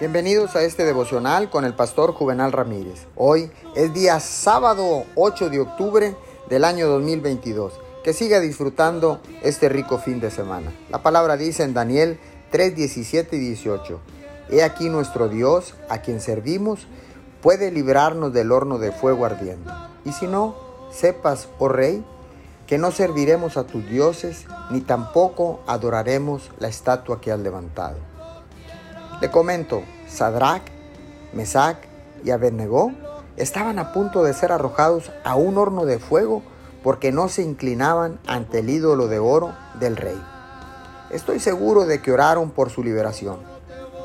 Bienvenidos a este devocional con el pastor Juvenal Ramírez. Hoy es día sábado 8 de octubre del año 2022. Que siga disfrutando este rico fin de semana. La palabra dice en Daniel 3, 17 y 18. He aquí nuestro Dios, a quien servimos, puede librarnos del horno de fuego ardiendo. Y si no, sepas, oh rey, que no serviremos a tus dioses, ni tampoco adoraremos la estatua que has levantado. Le comento, Sadrach, Mesach y Abednego estaban a punto de ser arrojados a un horno de fuego porque no se inclinaban ante el ídolo de oro del rey. Estoy seguro de que oraron por su liberación.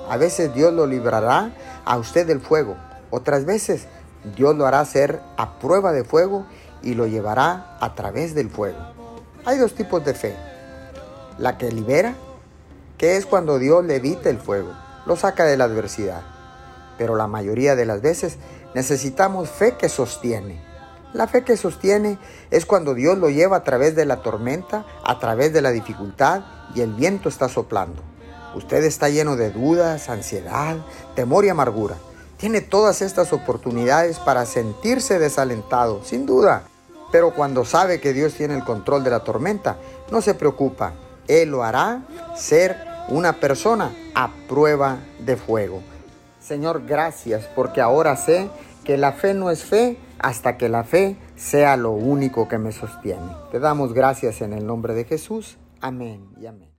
A veces Dios lo librará a usted del fuego, otras veces Dios lo hará ser a prueba de fuego y lo llevará a través del fuego. Hay dos tipos de fe. La que libera, que es cuando Dios evita el fuego lo saca de la adversidad. Pero la mayoría de las veces necesitamos fe que sostiene. La fe que sostiene es cuando Dios lo lleva a través de la tormenta, a través de la dificultad y el viento está soplando. Usted está lleno de dudas, ansiedad, temor y amargura. Tiene todas estas oportunidades para sentirse desalentado, sin duda. Pero cuando sabe que Dios tiene el control de la tormenta, no se preocupa. Él lo hará ser una persona a prueba de fuego. Señor, gracias porque ahora sé que la fe no es fe hasta que la fe sea lo único que me sostiene. Te damos gracias en el nombre de Jesús. Amén y amén.